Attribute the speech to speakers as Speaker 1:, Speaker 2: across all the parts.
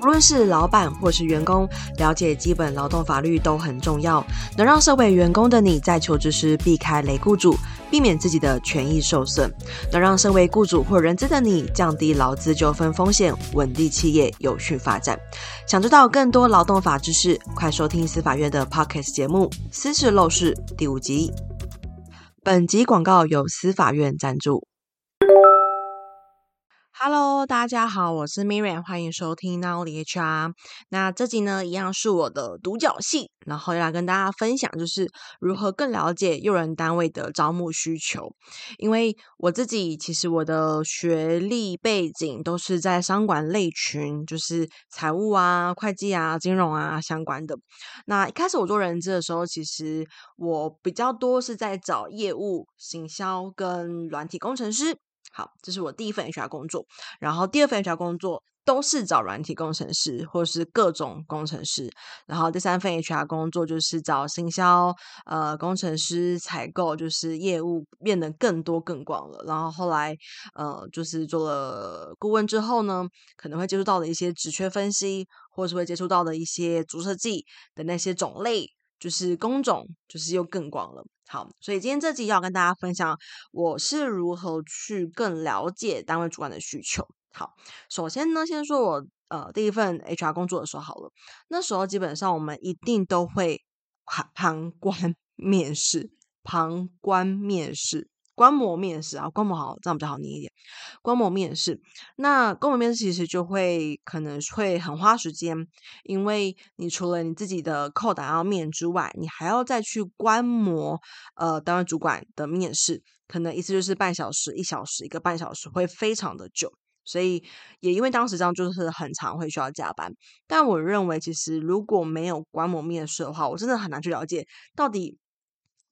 Speaker 1: 无论是老板或是员工，了解基本劳动法律都很重要，能让身为员工的你在求职时避开雷雇主，避免自己的权益受损；能让身为雇主或人资的你降低劳资纠纷风险，稳定企业有序发展。想知道更多劳动法知识，快收听司法院的 Podcast 节目《私事陋事》第五集。本集广告由司法院赞助。Hello，大家好，我是 Miriam，欢迎收听 Now HR。那这集呢，一样是我的独角戏，然后要来跟大家分享，就是如何更了解用人单位的招募需求。因为我自己其实我的学历背景都是在商管类群，就是财务啊、会计啊、金融啊相关的。那一开始我做人资的时候，其实我比较多是在找业务、行销跟软体工程师。好，这是我第一份 HR 工作，然后第二份 HR 工作都是找软体工程师或是各种工程师，然后第三份 HR 工作就是找行销、呃工程师、采购，就是业务变得更多更广了。然后后来呃就是做了顾问之后呢，可能会接触到的一些职缺分析，或是会接触到的一些主设计的那些种类，就是工种，就是又更广了。好，所以今天这集要跟大家分享我是如何去更了解单位主管的需求。好，首先呢，先说我呃第一份 HR 工作的时候好了，那时候基本上我们一定都会旁 旁观面试，旁观面试。观摩面试啊，观摩好，这样比较好念一点。观摩面试，那观摩面试其实就会可能会很花时间，因为你除了你自己的扣打要面之外，你还要再去观摩呃单位主管的面试，可能一次就是半小时、一小时、一个半小时，会非常的久。所以也因为当时这样，就是很常会需要加班。但我认为，其实如果没有观摩面试的话，我真的很难去了解到底。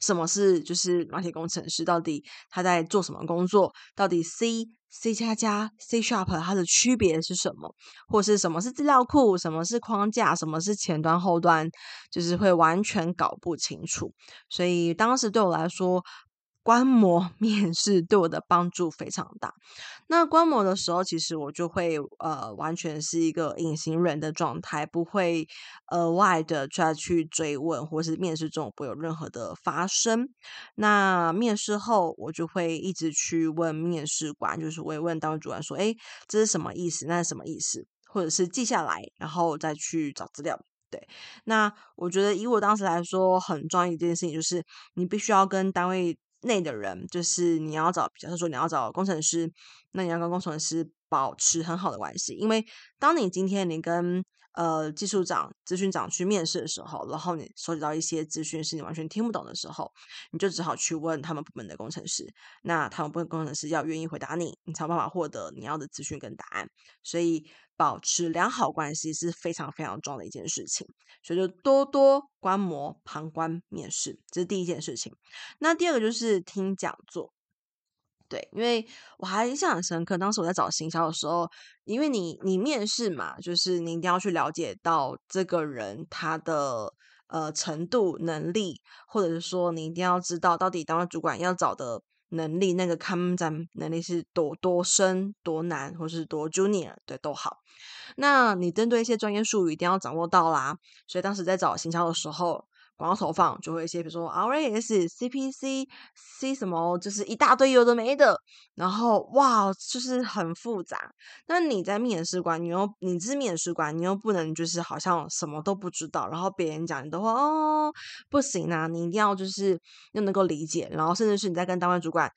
Speaker 1: 什么是就是软体工程师？到底他在做什么工作？到底 C、C 加加、C Sharp 它的区别是什么？或是什么是资料库？什么是框架？什么是前端后端？就是会完全搞不清楚。所以当时对我来说，观摩 面试对我的帮助非常大。那观摩的时候，其实我就会呃，完全是一个隐形人的状态，不会额外的再去追问，或是面试中不会有任何的发生。那面试后，我就会一直去问面试官，就是我也问单位主管说：“诶，这是什么意思？那是什么意思？”或者是记下来，然后再去找资料。对，那我觉得以我当时来说，很重要一件事情就是，你必须要跟单位。内的人就是你要找，假设说你要找工程师，那你要跟工程师保持很好的关系，因为当你今天你跟呃技术长、咨询长去面试的时候，然后你收集到一些资讯是你完全听不懂的时候，你就只好去问他们部门的工程师，那他们部门工程师要愿意回答你，你才有办法获得你要的资讯跟答案，所以。保持良好关系是非常非常重要的一件事情，所以就多多观摩、旁观、面试，这是第一件事情。那第二个就是听讲座，对，因为我还印象很深刻，当时我在找行销的时候，因为你你面试嘛，就是你一定要去了解到这个人他的呃程度、能力，或者是说你一定要知道到底当主管要找的。能力那个抗战能力是多多深多难，或是多 junior，对，都好。那你针对一些专业术语一定要掌握到啦。所以当时在找行销的时候。广告投放就会一些，比如说 RAS、CPC、C 什么，就是一大堆有的没的，然后哇，就是很复杂。那你在面试官，你又你是面试官，你又不能就是好像什么都不知道，然后别人讲你的话哦，不行啊，你一定要就是又能够理解，然后甚至是你在跟单位主管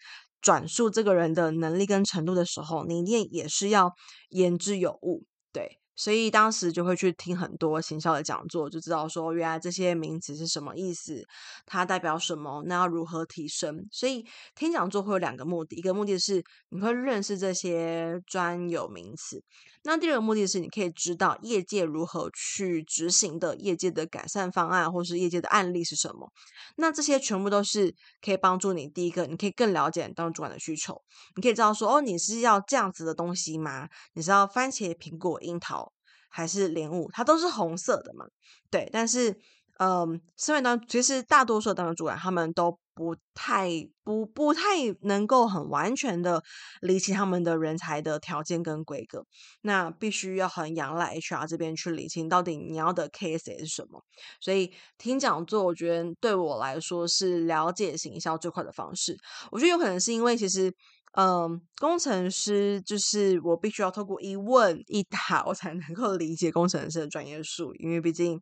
Speaker 1: 转述这个人的能力跟程度的时候，你一定也是要言之有物，对。所以当时就会去听很多行销的讲座，就知道说原来这些名词是什么意思，它代表什么，那要如何提升。所以听讲座会有两个目的，一个目的是你会认识这些专有名词。那第二个目的是，你可以知道业界如何去执行的，业界的改善方案，或是业界的案例是什么。那这些全部都是可以帮助你。第一个，你可以更了解当主管的需求。你可以知道说，哦，你是要这样子的东西吗？你是要番茄、苹果、樱桃，还是莲雾？它都是红色的嘛？对。但是，嗯，身为当其实大多数的当主管，他们都不太不不太能够很完全的理清他们的人才的条件跟规格，那必须要很仰赖 HR 这边去理清到底你要的 case 是什么。所以听讲座，我觉得对我来说是了解行销最快的方式。我觉得有可能是因为其实。嗯，工程师就是我必须要透过一问一答，我才能够理解工程师的专业术语。因为毕竟，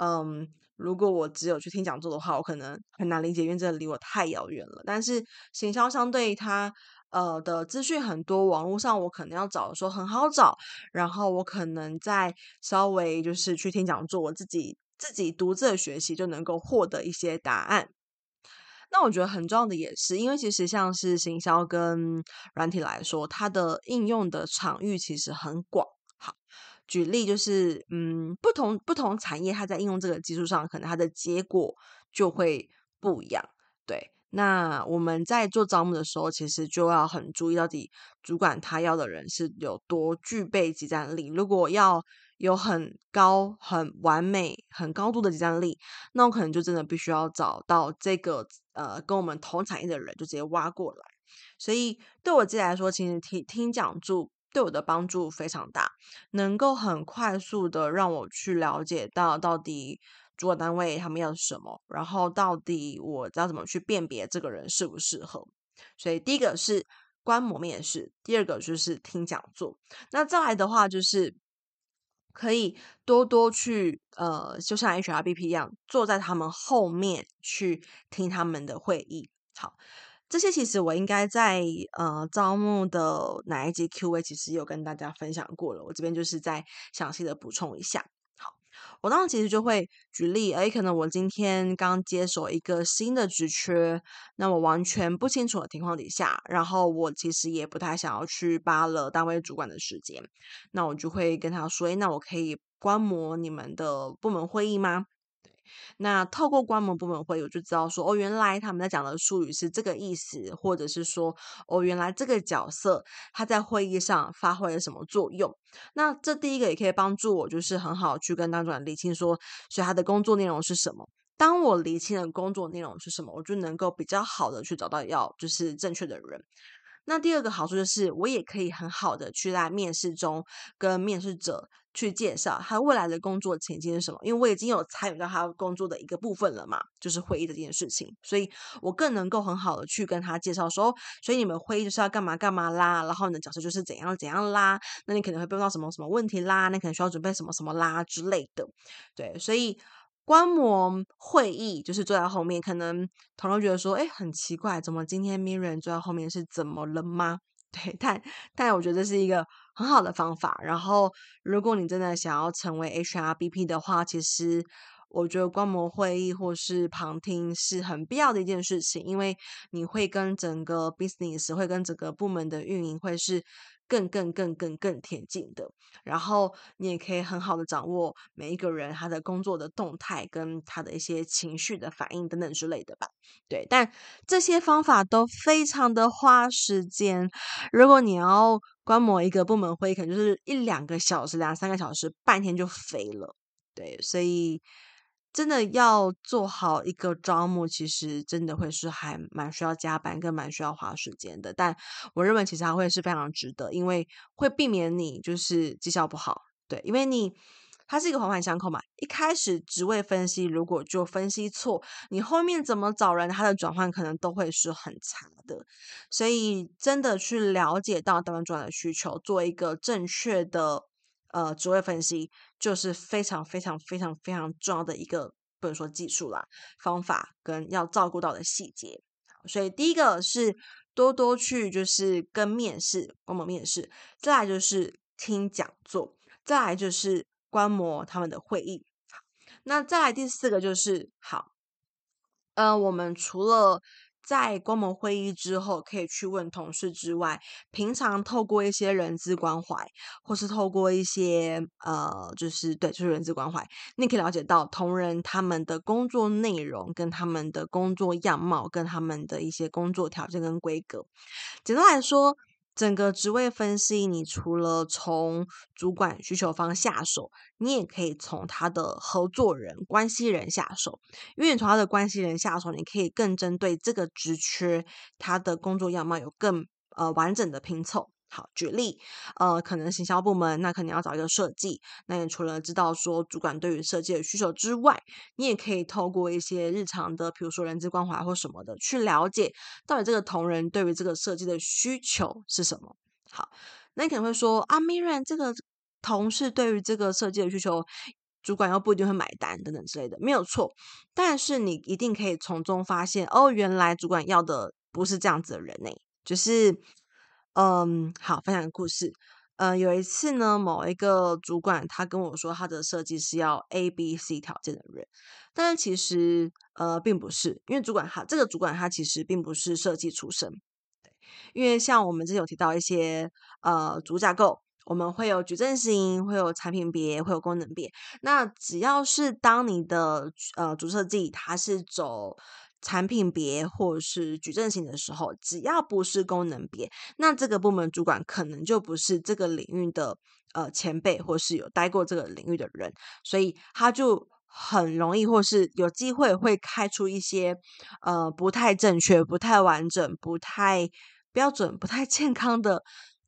Speaker 1: 嗯，如果我只有去听讲座的话，我可能很难理解，因为这离我太遥远了。但是行销相对它呃的资讯很多，网络上我可能要找的时候很好找，然后我可能再稍微就是去听讲座，我自己自己独自的学习就能够获得一些答案。那我觉得很重要的也是，因为其实像是行销跟软体来说，它的应用的场域其实很广。举例就是，嗯，不同不同产业，它在应用这个技术上，可能它的结果就会不一样。对，那我们在做招募的时候，其实就要很注意，到底主管他要的人是有多具备即战力。如果要有很高、很完美、很高度的即战力，那我可能就真的必须要找到这个呃跟我们同产业的人，就直接挖过来。所以对我自己来说，其实听听讲座对我的帮助非常大，能够很快速的让我去了解到到底主管单位他们要什么，然后到底我要怎么去辨别这个人适不适合。所以第一个是观摩面试，第二个就是听讲座。那再来的话就是。可以多多去，呃，就像 HRBP 一样，坐在他们后面去听他们的会议。好，这些其实我应该在呃招募的哪一集 Q&A 其实有跟大家分享过了，我这边就是再详细的补充一下。好我当时其实就会举例，诶，可能我今天刚接手一个新的职缺，那我完全不清楚的情况底下，然后我其实也不太想要去扒了单位主管的时间，那我就会跟他说，诶，那我可以观摩你们的部门会议吗？那透过观摩部门会议，我就知道说，哦，原来他们在讲的术语是这个意思，或者是说，哦，原来这个角色他在会议上发挥了什么作用。那这第一个也可以帮助我，就是很好去跟当主管理清说，所以他的工作内容是什么。当我理清了工作内容是什么，我就能够比较好的去找到要就是正确的人。那第二个好处就是，我也可以很好的去在面试中跟面试者去介绍他未来的工作前景是什么，因为我已经有参与到他工作的一个部分了嘛，就是会议的这件事情，所以我更能够很好的去跟他介绍说，所以你们会议就是要干嘛干嘛啦，然后你的角色就是怎样怎样啦，那你可能会碰到什么什么问题啦，那可能需要准备什么什么啦之类的，对，所以。观摩会议就是坐在后面，可能同事觉得说：“哎，很奇怪，怎么今天 Miriam 坐在后面是怎么了吗？” 对，但但我觉得这是一个很好的方法。然后，如果你真的想要成为 HRBP 的话，其实我觉得观摩会议或是旁听是很必要的一件事情，因为你会跟整个 business 会跟整个部门的运营会是。更更更更更贴近的，然后你也可以很好的掌握每一个人他的工作的动态跟他的一些情绪的反应等等之类的吧。对，但这些方法都非常的花时间。如果你要观摩一个部门会议，可能就是一两个小时、两三个小时，半天就飞了。对，所以。真的要做好一个招募，其实真的会是还蛮需要加班，跟蛮需要花时间的。但我认为其实它会是非常值得，因为会避免你就是绩效不好。对，因为你它是一个环环相扣嘛。一开始职位分析如果就分析错，你后面怎么找人，它的转换可能都会是很差的。所以真的去了解到单位主管的需求，做一个正确的。呃，职位分析就是非常非常非常非常重要的一个，不能说技术啦，方法跟要照顾到的细节。所以第一个是多多去就是跟面试，观摩面试；再来就是听讲座；再来就是观摩他们的会议。那再来第四个就是好，呃，我们除了在观摩会议之后，可以去问同事之外，平常透过一些人资关怀，或是透过一些呃，就是对，就是人资关怀，你可以了解到同仁他们的工作内容、跟他们的工作样貌、跟他们的一些工作条件跟规格。简单来说，整个职位分析，你除了从主管需求方下手，你也可以从他的合作人、关系人下手。因为你从他的关系人下手，你可以更针对这个职缺，他的工作样貌有更呃完整的拼凑。好，举例，呃，可能行销部门，那可能要找一个设计。那你除了知道说主管对于设计的需求之外，你也可以透过一些日常的，比如说人资关怀或什么的，去了解到底这个同仁对于这个设计的需求是什么。好，那你可能会说啊，Miriam，这个同事对于这个设计的需求，主管又不一定会买单等等之类的，没有错。但是你一定可以从中发现，哦，原来主管要的不是这样子的人呢，就是。嗯，好，分享个故事。呃，有一次呢，某一个主管他跟我说，他的设计是要 A、B、C 条件的人，但是其实呃并不是，因为主管他这个主管他其实并不是设计出身。对，因为像我们之前有提到一些呃主架构，我们会有矩阵型，会有产品别，会有功能别。那只要是当你的呃主设计它是走。产品别或是矩阵型的时候，只要不是功能别，那这个部门主管可能就不是这个领域的呃前辈，或是有待过这个领域的人，所以他就很容易或是有机会会开出一些呃不太正确、不太完整、不太标准、不太健康的。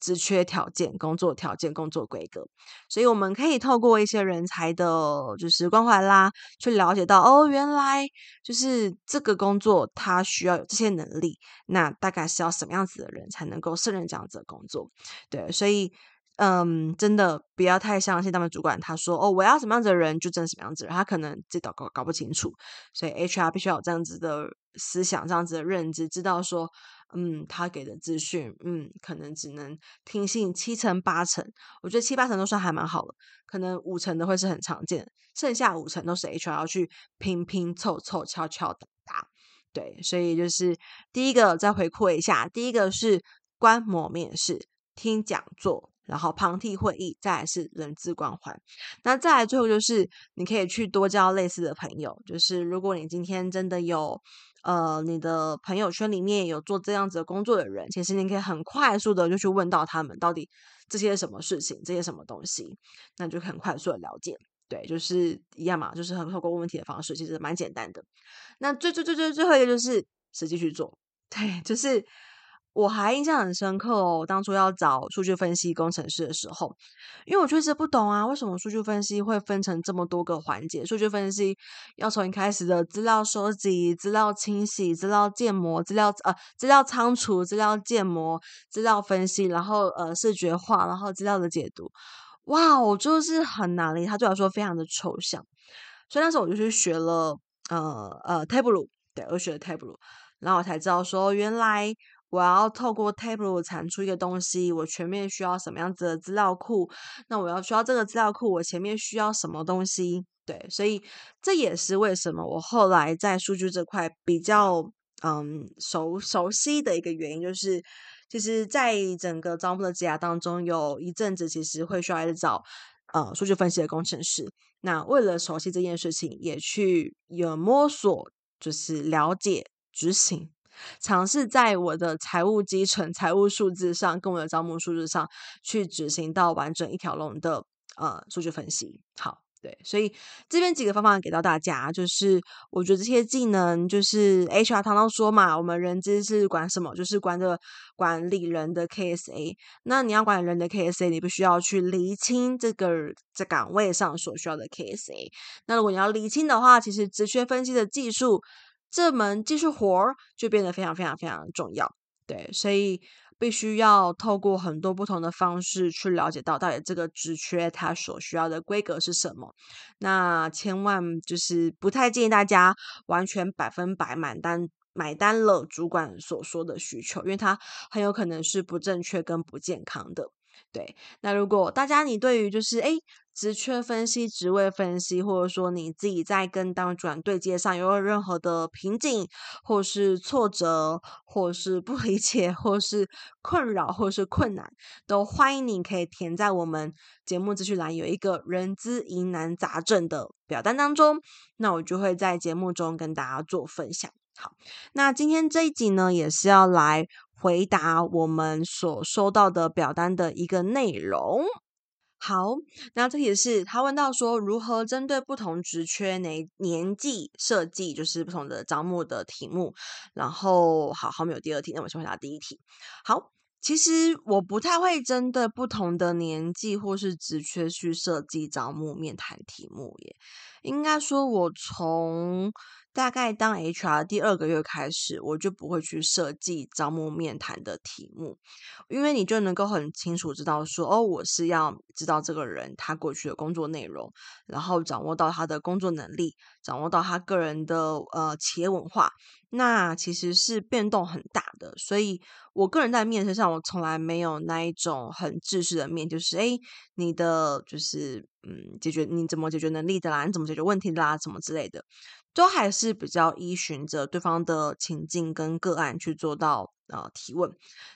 Speaker 1: 职缺条件、工作条件、工作规格，所以我们可以透过一些人才的，就是关怀啦，去了解到哦，原来就是这个工作它需要有这些能力，那大概是要什么样子的人才能够胜任这样子的工作？对，所以嗯，真的不要太相信他们主管他说哦，我要什么样子的人就挣什么样子，他可能这搞搞搞不清楚，所以 HR 必须要有这样子的思想、这样子的认知，知道说。嗯，他给的资讯，嗯，可能只能听信七成八成，我觉得七八成都算还蛮好了，可能五成的会是很常见，剩下五成都是 HR 要去拼拼凑凑、敲敲打打。对，所以就是第一个再回顾一下，第一个是观摩面试、听讲座，然后旁听会议，再来是人资关怀，那再来最后就是你可以去多交类似的朋友，就是如果你今天真的有。呃，你的朋友圈里面有做这样子的工作的人，其实你可以很快速的就去问到他们到底这些什么事情，这些什么东西，那就很快速的了解。对，就是一样嘛，就是很透过问问题的方式，其实蛮简单的。那最最最最最后一个就是实际去做，对，就是。我还印象很深刻哦，当初要找数据分析工程师的时候，因为我确实不懂啊，为什么数据分析会分成这么多个环节？数据分析要从一开始的资料收集、资料清洗、资料建模、资料呃资料仓储、资料建模、资料分析，然后呃视觉化，然后资料的解读，哇，我就是很难理，他对我来说非常的抽象，所以那时候我就去学了呃呃 Tableau，对，我学了 Table，然后我才知道说原来。我要透过 Table 产出一个东西，我前面需要什么样子的资料库？那我要需要这个资料库，我前面需要什么东西？对，所以这也是为什么我后来在数据这块比较嗯熟熟悉的一个原因，就是其实在整个招募的职涯当中，有一阵子其实会需要来找呃数据分析的工程师。那为了熟悉这件事情，也去有摸索，就是了解执行。尝试在我的财务基层、财务数字上，跟我的招募数字上去执行到完整一条龙的呃数据分析。好，对，所以这边几个方法给到大家，就是我觉得这些技能，就是 HR 常常说嘛，我们人资是管什么？就是管着管理人的 KSA。那你要管理人的 KSA，你必须要去厘清这个在岗位上所需要的 KSA。那如果你要厘清的话，其实职缺分析的技术。这门技术活儿就变得非常非常非常重要，对，所以必须要透过很多不同的方式去了解到到底这个职缺它所需要的规格是什么。那千万就是不太建议大家完全百分百买单买单了主管所说的需求，因为它很有可能是不正确跟不健康的。对，那如果大家你对于就是诶职缺分析、职位分析，或者说你自己在跟当主管对接上有任何的瓶颈，或是挫折，或是不理解，或是困扰，或是困难，都欢迎你可以填在我们节目资讯栏有一个人资疑难杂症的表单当中，那我就会在节目中跟大家做分享。好，那今天这一集呢，也是要来回答我们所收到的表单的一个内容。好，那这题是他问到说，如何针对不同职缺年年纪设计，就是不同的招募的题目。然后，好，后面有第二题，那我先回答第一题。好，其实我不太会针对不同的年纪或是职缺去设计招募面谈题目耶。应该说，我从大概当 HR 第二个月开始，我就不会去设计招募面谈的题目，因为你就能够很清楚知道说，哦，我是要知道这个人他过去的工作内容，然后掌握到他的工作能力，掌握到他个人的呃企业文化，那其实是变动很大的。所以我个人在面试上，我从来没有那一种很制式的面，就是诶，你的就是嗯，解决你怎么解决能力的啦，你怎么解决问题的啦，什么之类的。都还是比较依循着对方的情境跟个案去做到呃提问。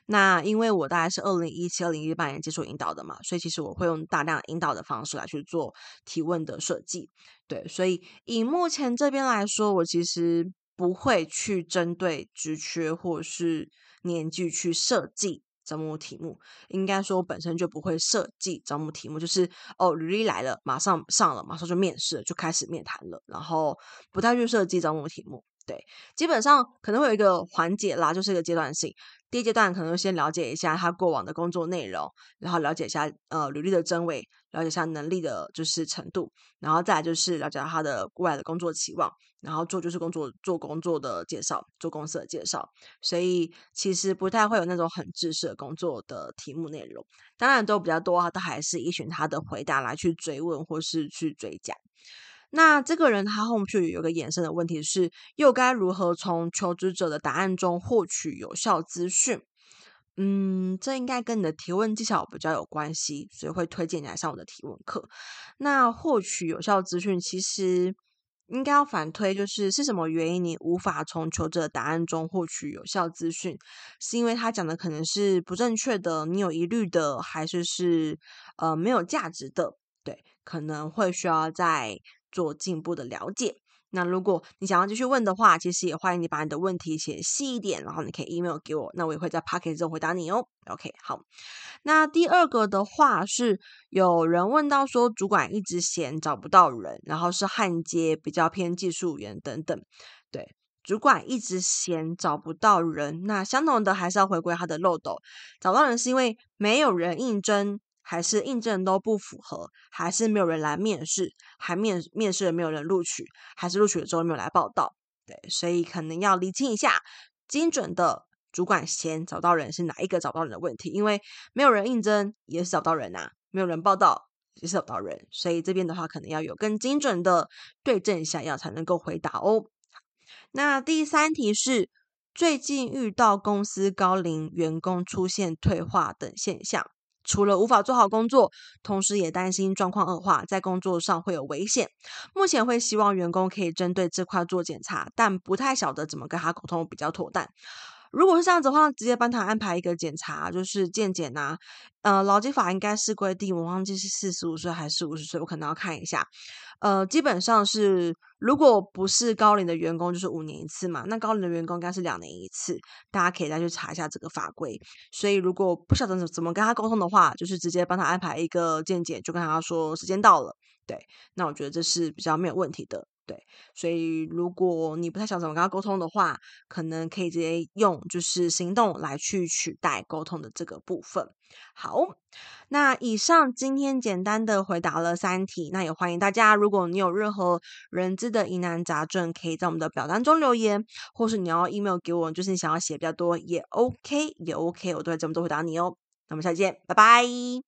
Speaker 1: 那因为我大概是二零一七、二零一八年接触引导的嘛，所以其实我会用大量引导的方式来去做提问的设计。对，所以以目前这边来说，我其实不会去针对职缺或是年纪去设计。招募题目应该说，本身就不会设计招募题目，就是哦，履历来了，马上上了，马上就面试，就开始面谈了，然后不太去设计招募题目。对，基本上可能会有一个环节啦，就是一个阶段性。第一阶段可能先了解一下他过往的工作内容，然后了解一下呃履历的真伪，了解一下能力的就是程度，然后再来就是了解他的未来的工作期望，然后做就是工作做工作的介绍，做公司的介绍。所以其实不太会有那种很制式的工作的题目内容，当然都比较多，都还是依循他的回答来去追问或是去追加。那这个人他后续有个衍生的问题是，又该如何从求职者的答案中获取有效资讯？嗯，这应该跟你的提问技巧比较有关系，所以会推荐你来上我的提问课。那获取有效资讯，其实应该要反推，就是是什么原因你无法从求职的答案中获取有效资讯？是因为他讲的可能是不正确的，你有疑虑的，还是是呃没有价值的？对，可能会需要在。做进一步的了解。那如果你想要继续问的话，其实也欢迎你把你的问题写细一点，然后你可以 email 给我，那我也会在 Podcast 中回答你哦。OK，好。那第二个的话是有人问到说，主管一直嫌找不到人，然后是焊接比较偏技术员等等。对，主管一直嫌找不到人，那相同的还是要回归他的漏斗，找到人是因为没有人应征。还是应证都不符合，还是没有人来面试，还面面试了没有人录取，还是录取了之后没有来报到，对，所以可能要厘清一下，精准的主管先找到人是哪一个找到人的问题，因为没有人应征也是找到人啊，没有人报道也是找到人，所以这边的话可能要有更精准的对症下药才能够回答哦。那第三题是最近遇到公司高龄员工出现退化等现象。除了无法做好工作，同时也担心状况恶化，在工作上会有危险。目前会希望员工可以针对这块做检查，但不太晓得怎么跟他沟通比较妥当。如果是这样子的话，直接帮他安排一个检查，就是健检呐。呃，劳基法应该是规定，我忘记是四十五岁还是五十岁，我可能要看一下。呃，基本上是，如果不是高龄的员工，就是五年一次嘛。那高龄的员工应该是两年一次，大家可以再去查一下这个法规。所以，如果不晓得怎么跟他沟通的话，就是直接帮他安排一个健检，就跟他说时间到了。对，那我觉得这是比较没有问题的。对，所以如果你不太想怎么跟他沟通的话，可能可以直接用就是行动来去取代沟通的这个部分。好，那以上今天简单的回答了三题，那也欢迎大家，如果你有任何人资的疑难杂症，可以在我们的表单中留言，或是你要 email 给我，就是你想要写比较多也 OK，也 OK，我都会这么多回答你哦。那我们下期见，拜拜。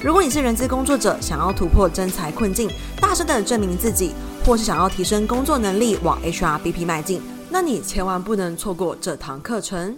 Speaker 2: 如果你是人资工作者，想要突破真才困境，大声的证明自己，或是想要提升工作能力，往 HRBP 迈进，那你千万不能错过这堂课程。